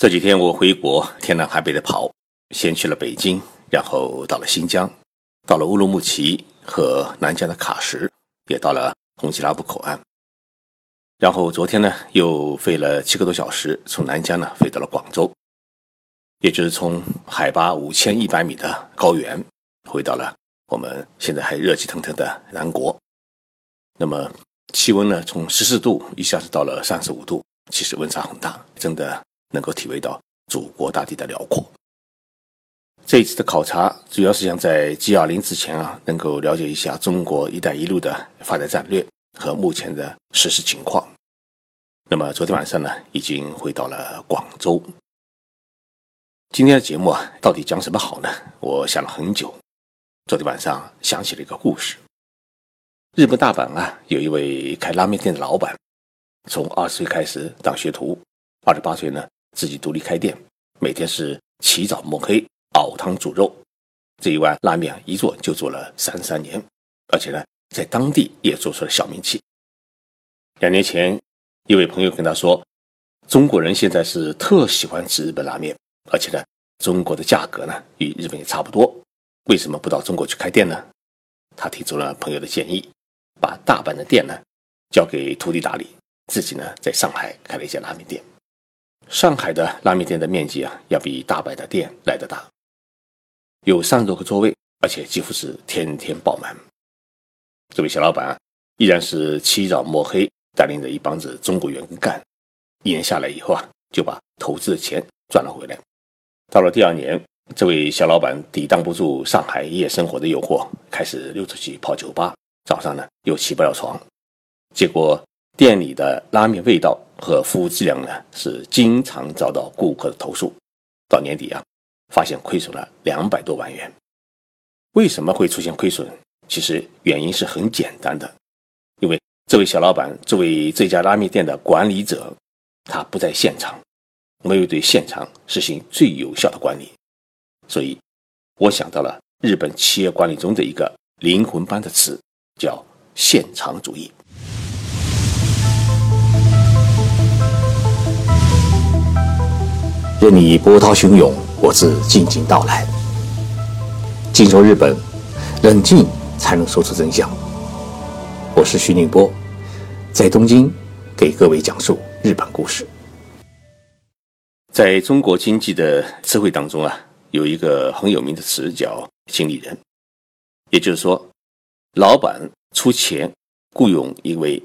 这几天我回国，天南海北的跑，先去了北京，然后到了新疆，到了乌鲁木齐和南疆的喀什，也到了红旗拉布口岸。然后昨天呢，又飞了七个多小时，从南疆呢飞到了广州，也就是从海拔五千一百米的高原，回到了我们现在还热气腾腾的南国。那么气温呢，从十四度一下子到了三十五度，其实温差很大，真的。能够体会到祖国大地的辽阔。这一次的考察主要是想在 G20 之前啊，能够了解一下中国“一带一路”的发展战略和目前的实施情况。那么昨天晚上呢，已经回到了广州。今天的节目啊，到底讲什么好呢？我想了很久。昨天晚上想起了一个故事：日本大阪啊，有一位开拉面店的老板，从二十岁开始当学徒，二十八岁呢。自己独立开店，每天是起早摸黑熬汤煮肉，这一碗拉面一做就做了三三年，而且呢，在当地也做出了小名气。两年前，一位朋友跟他说：“中国人现在是特喜欢吃日本拉面，而且呢，中国的价格呢与日本也差不多，为什么不到中国去开店呢？”他提出了朋友的建议，把大阪的店呢交给徒弟打理，自己呢在上海开了一家拉面店。上海的拉面店的面积啊，要比大阪的店来得大，有三十多个座位，而且几乎是天天爆满。这位小老板啊，依然是起早摸黑，带领着一帮子中国员工干。一年下来以后啊，就把投资的钱赚了回来。到了第二年，这位小老板抵挡不住上海夜生活的诱惑，开始溜出去泡酒吧，早上呢又起不了床，结果店里的拉面味道。和服务质量呢，是经常遭到顾客的投诉。到年底啊，发现亏损了两百多万元。为什么会出现亏损？其实原因是很简单的，因为这位小老板作为这家拉面店的管理者，他不在现场，没有对现场实行最有效的管理。所以，我想到了日本企业管理中的一个灵魂般的词，叫现场主义。任你波涛汹涌，我自静静到来。静说日本，冷静才能说出真相。我是徐宁波，在东京给各位讲述日本故事。在中国经济的词汇当中啊，有一个很有名的词叫经理人，也就是说，老板出钱雇佣一位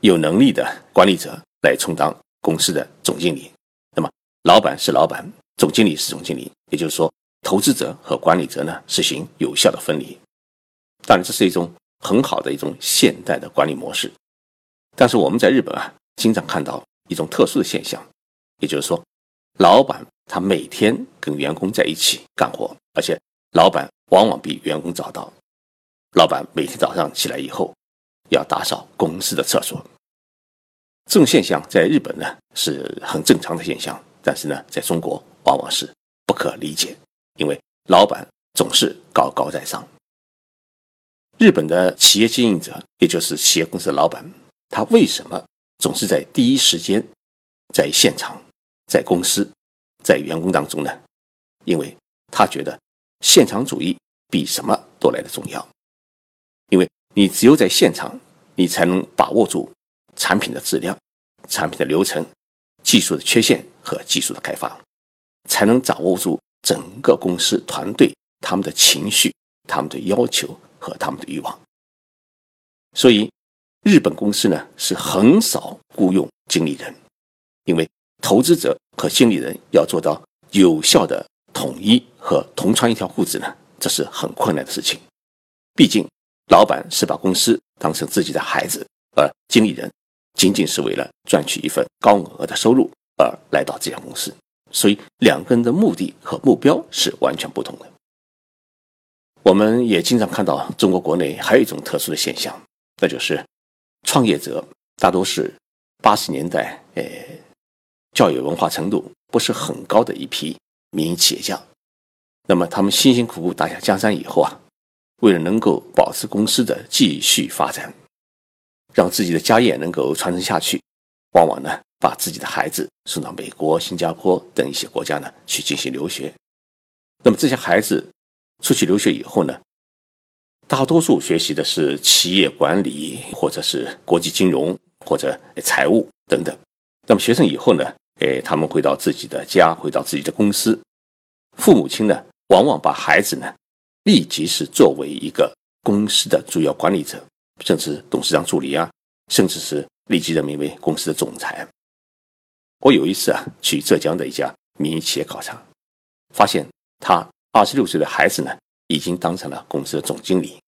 有能力的管理者来充当公司的总经理。老板是老板，总经理是总经理，也就是说，投资者和管理者呢实行有效的分离。当然，这是一种很好的一种现代的管理模式。但是我们在日本啊，经常看到一种特殊的现象，也就是说，老板他每天跟员工在一起干活，而且老板往往比员工早到。老板每天早上起来以后，要打扫公司的厕所。这种现象在日本呢是很正常的现象。但是呢，在中国往往是不可理解，因为老板总是高高在上。日本的企业经营者，也就是企业公司的老板，他为什么总是在第一时间在现场、在公司、在员工当中呢？因为他觉得现场主义比什么都来的重要。因为你只有在现场，你才能把握住产品的质量、产品的流程、技术的缺陷。和技术的开发，才能掌握住整个公司团队他们的情绪、他们的要求和他们的欲望。所以，日本公司呢是很少雇佣经理人，因为投资者和经理人要做到有效的统一和同穿一条裤子呢，这是很困难的事情。毕竟，老板是把公司当成自己的孩子，而经理人仅仅是为了赚取一份高额的收入。而来到这家公司，所以两个人的目的和目标是完全不同的。我们也经常看到中国国内还有一种特殊的现象，那就是创业者大多是八十年代，呃，教育文化程度不是很高的一批民营企业家。那么他们辛辛苦苦打下江山以后啊，为了能够保持公司的继续发展，让自己的家业能够传承下去，往往呢把自己的孩子送到美国、新加坡等一些国家呢去进行留学。那么这些孩子出去留学以后呢，大多数学习的是企业管理，或者是国际金融，或者财务等等。那么学生以后呢，诶，他们回到自己的家，回到自己的公司，父母亲呢，往往把孩子呢，立即是作为一个公司的主要管理者，甚至董事长助理啊，甚至是立即任命为公司的总裁。我有一次啊，去浙江的一家民营企业考察，发现他二十六岁的孩子呢，已经当上了公司的总经理。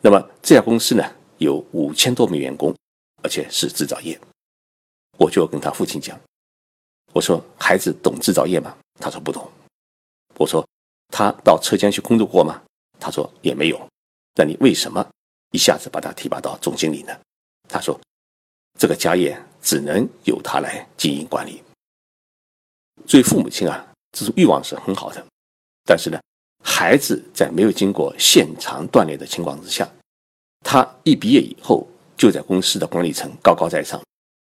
那么这家公司呢，有五千多名员工，而且是制造业。我就跟他父亲讲，我说孩子懂制造业吗？他说不懂。我说他到车间去工作过吗？他说也没有。那你为什么一下子把他提拔到总经理呢？他说这个家业只能由他来经营管理。作为父母亲啊，这种欲望是很好的，但是呢，孩子在没有经过现场锻炼的情况之下，他一毕业以后就在公司的管理层高高在上。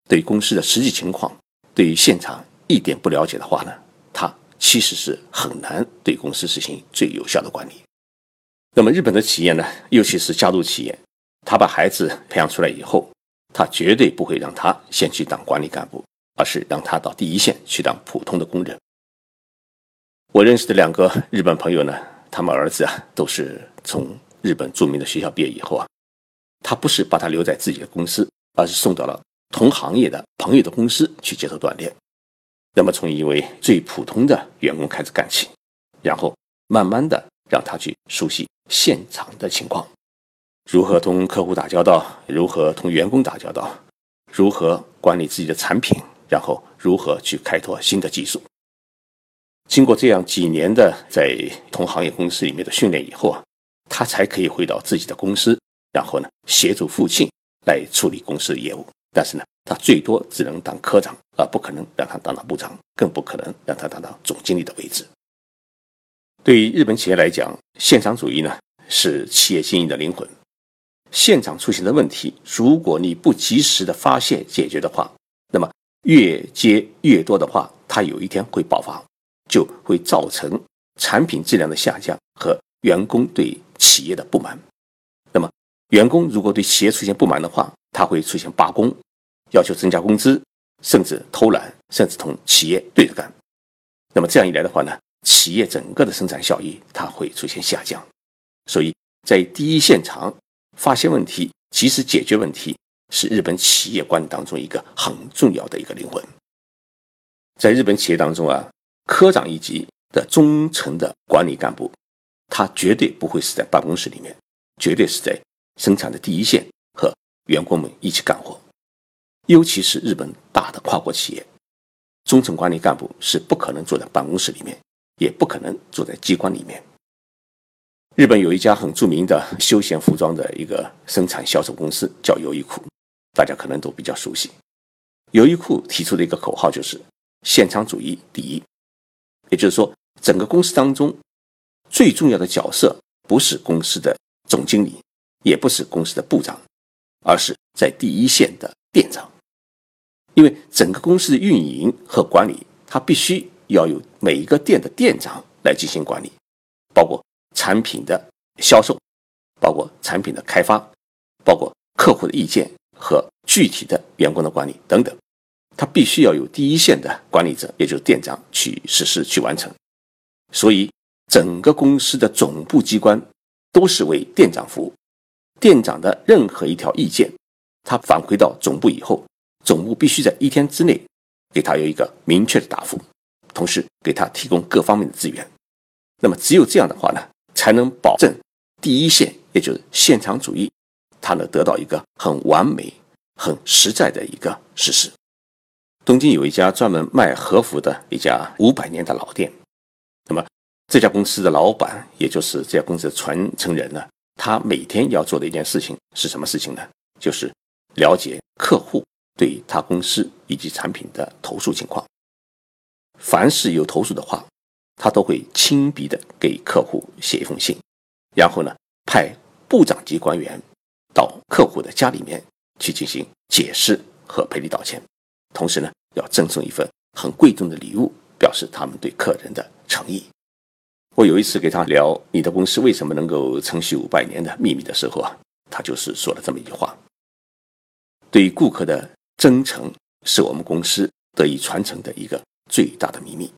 对公司的实际情况，对于现场一点不了解的话呢，他其实是很难对公司实行最有效的管理。那么日本的企业呢，尤其是家族企业，他把孩子培养出来以后，他绝对不会让他先去当管理干部，而是让他到第一线去当普通的工人。我认识的两个日本朋友呢，他们儿子啊都是从日本著名的学校毕业以后啊，他不是把他留在自己的公司，而是送到了。同行业的朋友的公司去接受锻炼，那么从一位最普通的员工开始干起，然后慢慢的让他去熟悉现场的情况，如何同客户打交道，如何同员工打交道，如何管理自己的产品，然后如何去开拓新的技术。经过这样几年的在同行业公司里面的训练以后啊，他才可以回到自己的公司，然后呢协助父亲来处理公司的业务。但是呢，他最多只能当科长，而不可能让他当到部长，更不可能让他当到总经理的位置。对于日本企业来讲，现场主义呢是企业经营的灵魂。现场出现的问题，如果你不及时的发现解决的话，那么越接越多的话，它有一天会爆发，就会造成产品质量的下降和员工对企业的不满。那么，员工如果对企业出现不满的话，他会出现罢工，要求增加工资，甚至偷懒，甚至同企业对着干。那么这样一来的话呢，企业整个的生产效益它会出现下降。所以在第一现场发现问题，及时解决问题，是日本企业管理当中一个很重要的一个灵魂。在日本企业当中啊，科长一级的中层的管理干部，他绝对不会是在办公室里面，绝对是在生产的第一线和。员工们一起干活，尤其是日本大的跨国企业，中层管理干部是不可能坐在办公室里面，也不可能坐在机关里面。日本有一家很著名的休闲服装的一个生产销售公司，叫优衣库，大家可能都比较熟悉。优衣库提出的一个口号就是“现场主义第一”，也就是说，整个公司当中最重要的角色不是公司的总经理，也不是公司的部长。而是在第一线的店长，因为整个公司的运营和管理，它必须要有每一个店的店长来进行管理，包括产品的销售，包括产品的开发，包括客户的意见和具体的员工的管理等等，他必须要有第一线的管理者，也就是店长去实施去完成。所以，整个公司的总部机关都是为店长服务。店长的任何一条意见，他反馈到总部以后，总部必须在一天之内给他有一个明确的答复，同时给他提供各方面的资源。那么，只有这样的话呢，才能保证第一线，也就是现场主义，它能得到一个很完美、很实在的一个实施。东京有一家专门卖和服的一家五百年的老店，那么这家公司的老板，也就是这家公司的传承人呢？他每天要做的一件事情是什么事情呢？就是了解客户对他公司以及产品的投诉情况。凡是有投诉的话，他都会亲笔的给客户写一封信，然后呢，派部长级官员到客户的家里面去进行解释和赔礼道歉。同时呢，要赠送一份很贵重的礼物，表示他们对客人的诚意。我有一次给他聊你的公司为什么能够承续五百年的秘密的时候啊，他就是说了这么一句话：对顾客的真诚是我们公司得以传承的一个最大的秘密。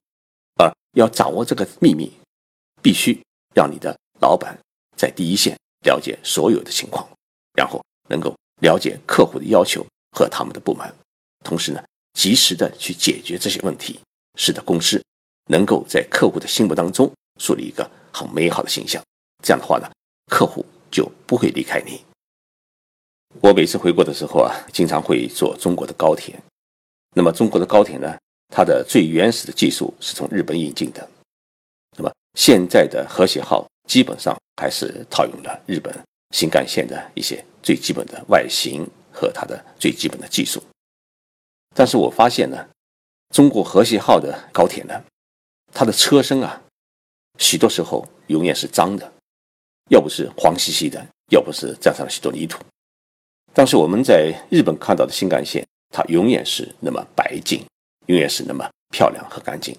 而要掌握这个秘密，必须让你的老板在第一线了解所有的情况，然后能够了解客户的要求和他们的不满，同时呢，及时的去解决这些问题，使得公司能够在客户的心目当中。树立一个很美好的形象，这样的话呢，客户就不会离开你。我每次回国的时候啊，经常会坐中国的高铁。那么中国的高铁呢，它的最原始的技术是从日本引进的。那么现在的和谐号基本上还是套用了日本新干线的一些最基本的外形和它的最基本的技术。但是我发现呢，中国和谐号的高铁呢，它的车身啊。许多时候永远是脏的，要不是黄兮兮的，要不是沾上了许多泥土。但是我们在日本看到的新干线，它永远是那么白净，永远是那么漂亮和干净。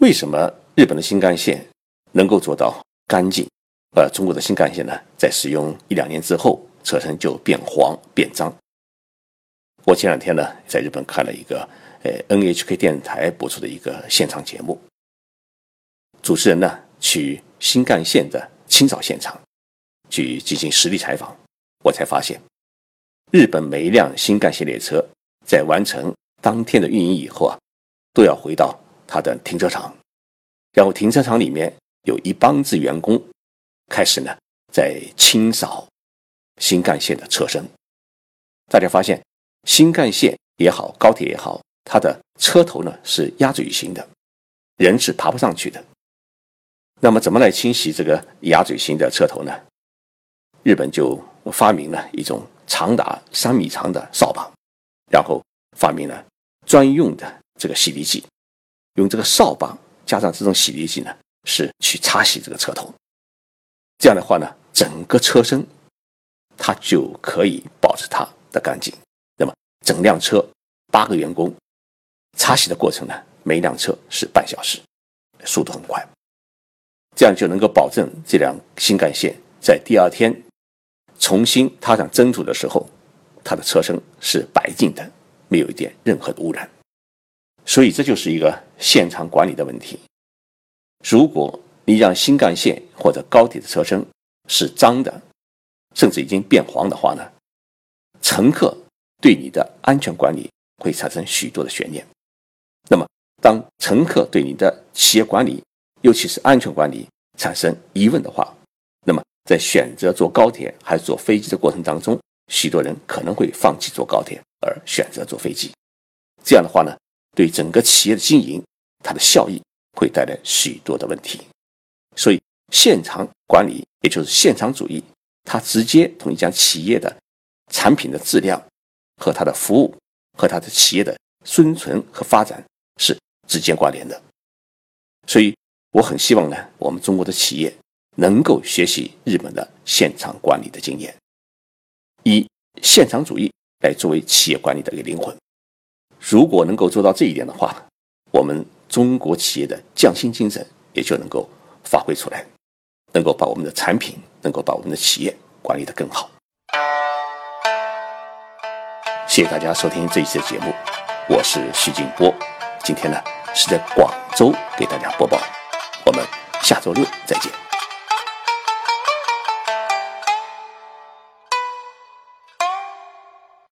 为什么日本的新干线能够做到干净，而中国的新干线呢，在使用一两年之后，车身就变黄变脏？我前两天呢，在日本看了一个呃 NHK 电视台播出的一个现场节目。主持人呢去新干线的清扫现场去进行实地采访，我才发现，日本每一辆新干线列车在完成当天的运营以后啊，都要回到他的停车场，然后停车场里面有一帮子员工开始呢在清扫新干线的车身。大家发现，新干线也好，高铁也好，它的车头呢是鸭嘴形的，人是爬不上去的。那么，怎么来清洗这个鸭嘴形的车头呢？日本就发明了一种长达三米长的扫把，然后发明了专用的这个洗涤剂，用这个扫把加上这种洗涤剂呢，是去擦洗这个车头。这样的话呢，整个车身它就可以保持它的干净。那么，整辆车八个员工擦洗的过程呢，每辆车是半小时，速度很快。这样就能够保证这辆新干线在第二天重新踏上征途的时候，它的车身是白净的，没有一点任何的污染。所以这就是一个现场管理的问题。如果你让新干线或者高铁的车身是脏的，甚至已经变黄的话呢，乘客对你的安全管理会产生许多的悬念。那么，当乘客对你的企业管理，尤其是安全管理产生疑问的话，那么在选择坐高铁还是坐飞机的过程当中，许多人可能会放弃坐高铁而选择坐飞机。这样的话呢，对整个企业的经营，它的效益会带来许多的问题。所以，现场管理也就是现场主义，它直接同一家企业的产品的质量和它的服务和它的企业的生存和发展是直接关联的。所以。我很希望呢，我们中国的企业能够学习日本的现场管理的经验，以现场主义来作为企业管理的一个灵魂。如果能够做到这一点的话，我们中国企业的匠心精神也就能够发挥出来，能够把我们的产品，能够把我们的企业管理得更好。谢谢大家收听这一期的节目，我是徐静波，今天呢是在广州给大家播报。我们下周六再见。